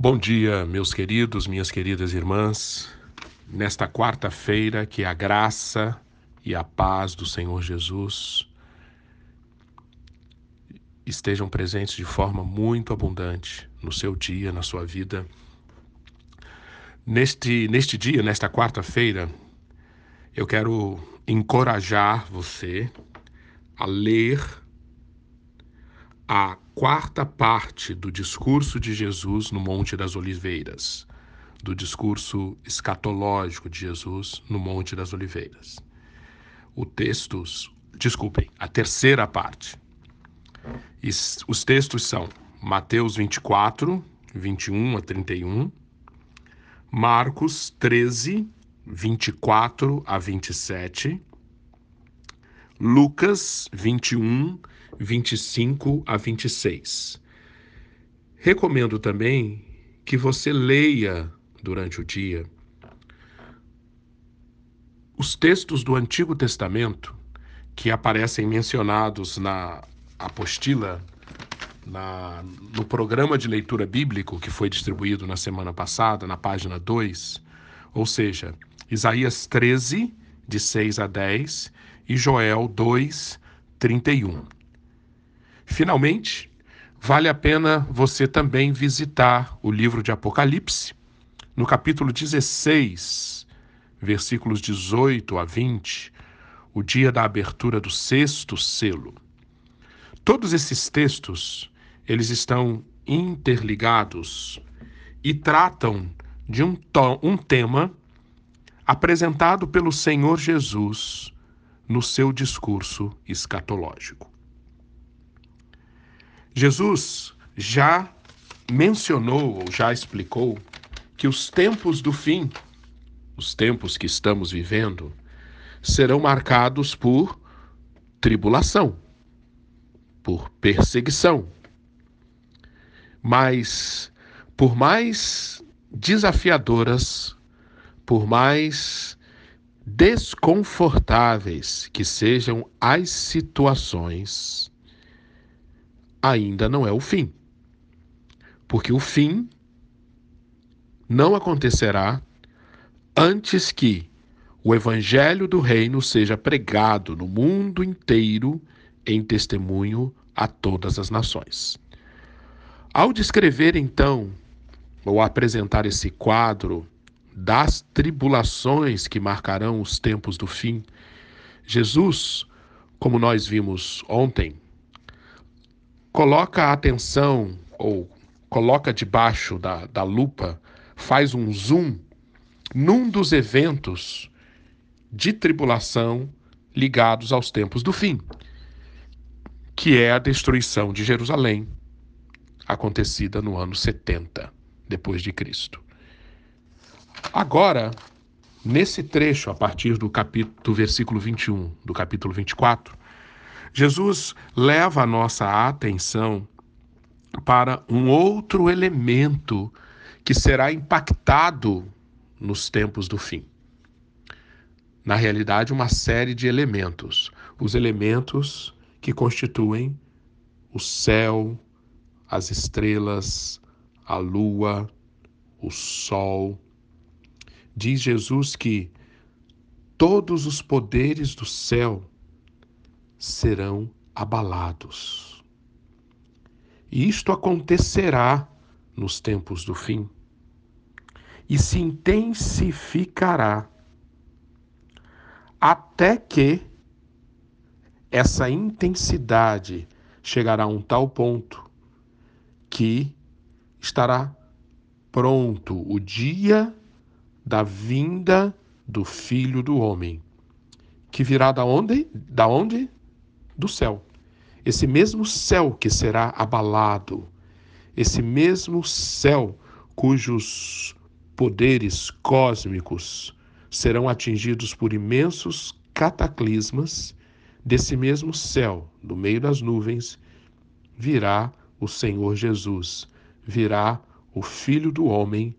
Bom dia, meus queridos, minhas queridas irmãs. Nesta quarta-feira, que a graça e a paz do Senhor Jesus estejam presentes de forma muito abundante no seu dia, na sua vida. Neste, neste dia, nesta quarta-feira, eu quero encorajar você a ler a quarta parte do discurso de Jesus no Monte das Oliveiras, do discurso escatológico de Jesus no Monte das Oliveiras. O textos, desculpem, a terceira parte. Os textos são Mateus 24, 21 a 31, Marcos 13, 24 a 27, Lucas 21, 25 a 26. Recomendo também que você leia durante o dia os textos do Antigo Testamento que aparecem mencionados na apostila, na, no programa de leitura bíblico que foi distribuído na semana passada, na página 2, ou seja, Isaías 13, de 6 a 10, e Joel 2, 31. Finalmente, vale a pena você também visitar o livro de Apocalipse, no capítulo 16, versículos 18 a 20, o dia da abertura do sexto selo. Todos esses textos, eles estão interligados e tratam de um, um tema apresentado pelo Senhor Jesus no seu discurso escatológico. Jesus já mencionou ou já explicou que os tempos do fim, os tempos que estamos vivendo, serão marcados por tribulação, por perseguição. Mas, por mais desafiadoras, por mais desconfortáveis que sejam as situações, ainda não é o fim. Porque o fim não acontecerá antes que o evangelho do reino seja pregado no mundo inteiro em testemunho a todas as nações. Ao descrever então ou apresentar esse quadro das tribulações que marcarão os tempos do fim, Jesus, como nós vimos ontem, coloca a atenção ou coloca debaixo da, da lupa, faz um zoom num dos eventos de tribulação ligados aos tempos do fim, que é a destruição de Jerusalém, acontecida no ano 70 depois de Cristo. Agora, nesse trecho, a partir do capítulo do versículo 21 do capítulo 24, Jesus leva a nossa atenção para um outro elemento que será impactado nos tempos do fim. Na realidade, uma série de elementos, os elementos que constituem o céu, as estrelas, a lua, o sol. Diz Jesus que todos os poderes do céu serão abalados. E isto acontecerá nos tempos do fim e se intensificará até que essa intensidade chegará a um tal ponto que estará pronto o dia da vinda do Filho do Homem, que virá da onde? Da onde? Do céu. Esse mesmo céu que será abalado, esse mesmo céu cujos poderes cósmicos serão atingidos por imensos cataclismas, desse mesmo céu, no meio das nuvens, virá o Senhor Jesus, virá o Filho do Homem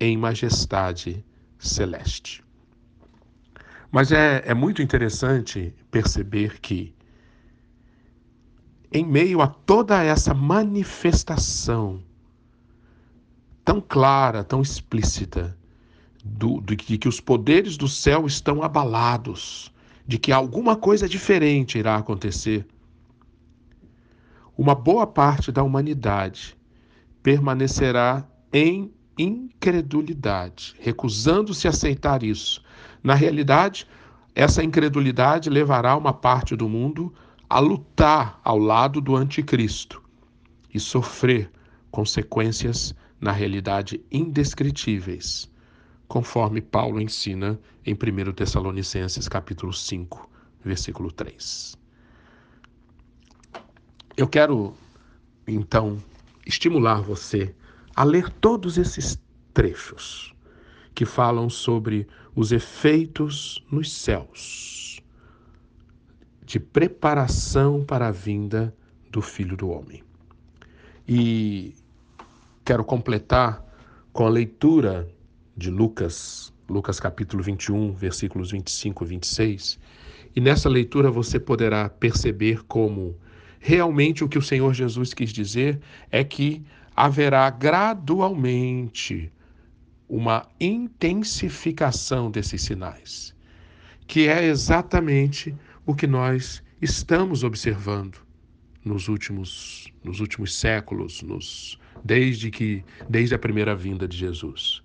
em majestade celeste. Mas é, é muito interessante perceber que em meio a toda essa manifestação tão clara, tão explícita, do, de que os poderes do céu estão abalados, de que alguma coisa diferente irá acontecer. Uma boa parte da humanidade permanecerá em incredulidade, recusando-se a aceitar isso. Na realidade, essa incredulidade levará uma parte do mundo a lutar ao lado do anticristo e sofrer consequências na realidade indescritíveis, conforme Paulo ensina em 1 Tessalonicenses capítulo 5, versículo 3. Eu quero então estimular você a ler todos esses trechos que falam sobre os efeitos nos céus de preparação para a vinda do Filho do Homem. E quero completar com a leitura de Lucas, Lucas capítulo 21, versículos 25 e 26. E nessa leitura você poderá perceber como realmente o que o Senhor Jesus quis dizer é que haverá gradualmente uma intensificação desses sinais, que é exatamente o que nós estamos observando nos últimos, nos últimos séculos, nos, desde, que, desde a primeira vinda de Jesus.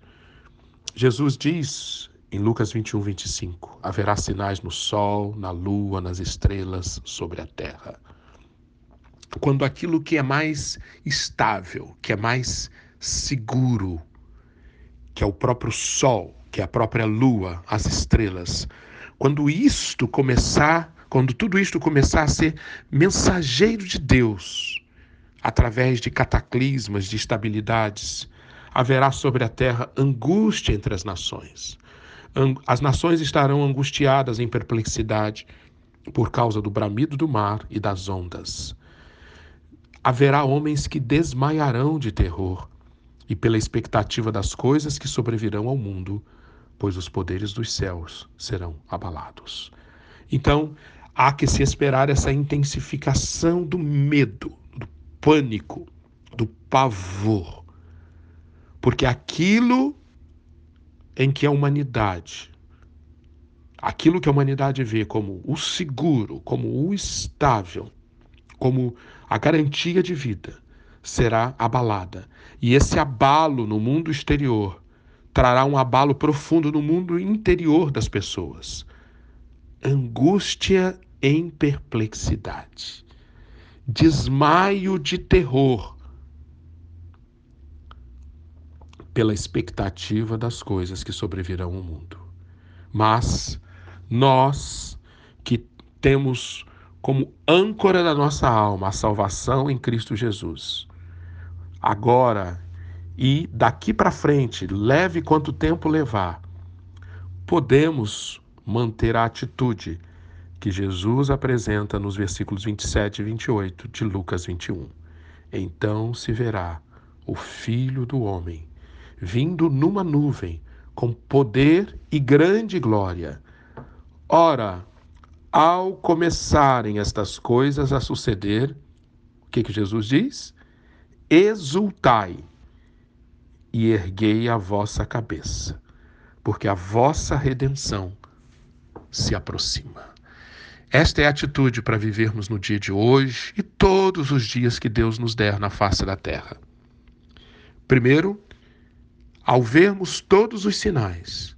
Jesus diz em Lucas 21, 25: haverá sinais no sol, na lua, nas estrelas, sobre a terra. Quando aquilo que é mais estável, que é mais seguro, que é o próprio sol, que é a própria lua, as estrelas, quando isto começar, quando tudo isto começar a ser mensageiro de Deus, através de cataclismas, de estabilidades, haverá sobre a terra angústia entre as nações. As nações estarão angustiadas em perplexidade por causa do bramido do mar e das ondas. Haverá homens que desmaiarão de terror e pela expectativa das coisas que sobrevirão ao mundo pois os poderes dos céus serão abalados. Então, há que se esperar essa intensificação do medo, do pânico, do pavor. Porque aquilo em que a humanidade, aquilo que a humanidade vê como o seguro, como o estável, como a garantia de vida, será abalada. E esse abalo no mundo exterior trará um abalo profundo no mundo interior das pessoas. Angústia em perplexidade, desmaio de terror pela expectativa das coisas que sobrevirão ao mundo. Mas nós que temos como âncora da nossa alma a salvação em Cristo Jesus, agora e daqui para frente, leve quanto tempo levar, podemos manter a atitude que Jesus apresenta nos versículos 27 e 28 de Lucas 21. Então se verá o Filho do Homem vindo numa nuvem com poder e grande glória. Ora, ao começarem estas coisas a suceder, o que, que Jesus diz? Exultai e erguei a vossa cabeça, porque a vossa redenção se aproxima. Esta é a atitude para vivermos no dia de hoje e todos os dias que Deus nos der na face da terra. Primeiro, ao vermos todos os sinais,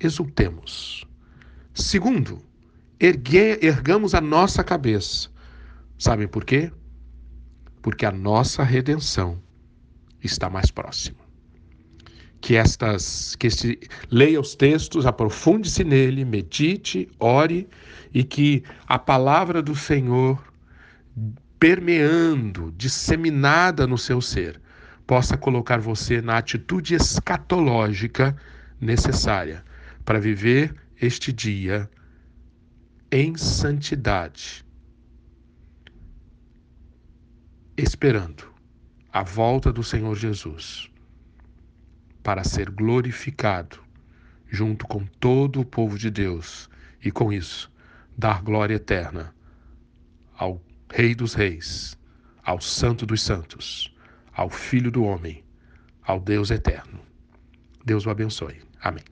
exultemos. Segundo, ergue, ergamos a nossa cabeça. Sabem por quê? Porque a nossa redenção está mais próxima que estas que este, leia os textos, aprofunde-se nele, medite, ore e que a palavra do Senhor permeando, disseminada no seu ser, possa colocar você na atitude escatológica necessária para viver este dia em santidade, esperando a volta do Senhor Jesus para ser glorificado junto com todo o povo de Deus e com isso dar glória eterna ao Rei dos Reis, ao Santo dos Santos, ao Filho do Homem, ao Deus eterno. Deus o abençoe. Amém.